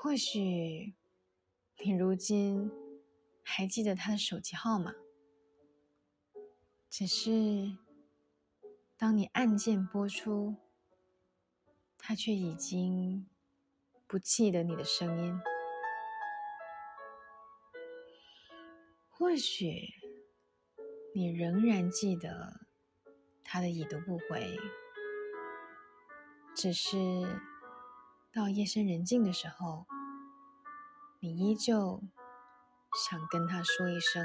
或许你如今还记得他的手机号码，只是当你按键播出，他却已经不记得你的声音。或许你仍然记得他的已读不回，只是到夜深人静的时候，你依旧想跟他说一声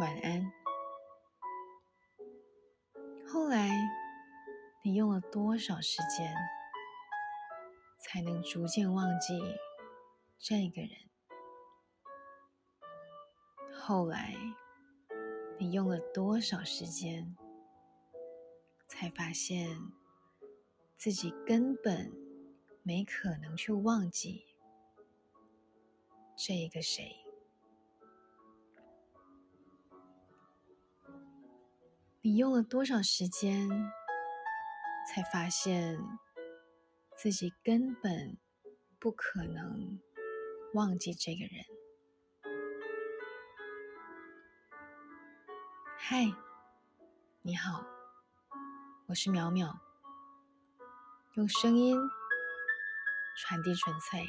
晚安。后来你用了多少时间才能逐渐忘记这个人？后来，你用了多少时间，才发现自己根本没可能去忘记这一个谁？你用了多少时间，才发现自己根本不可能忘记这个人？嗨，你好，我是淼淼，用声音传递纯粹。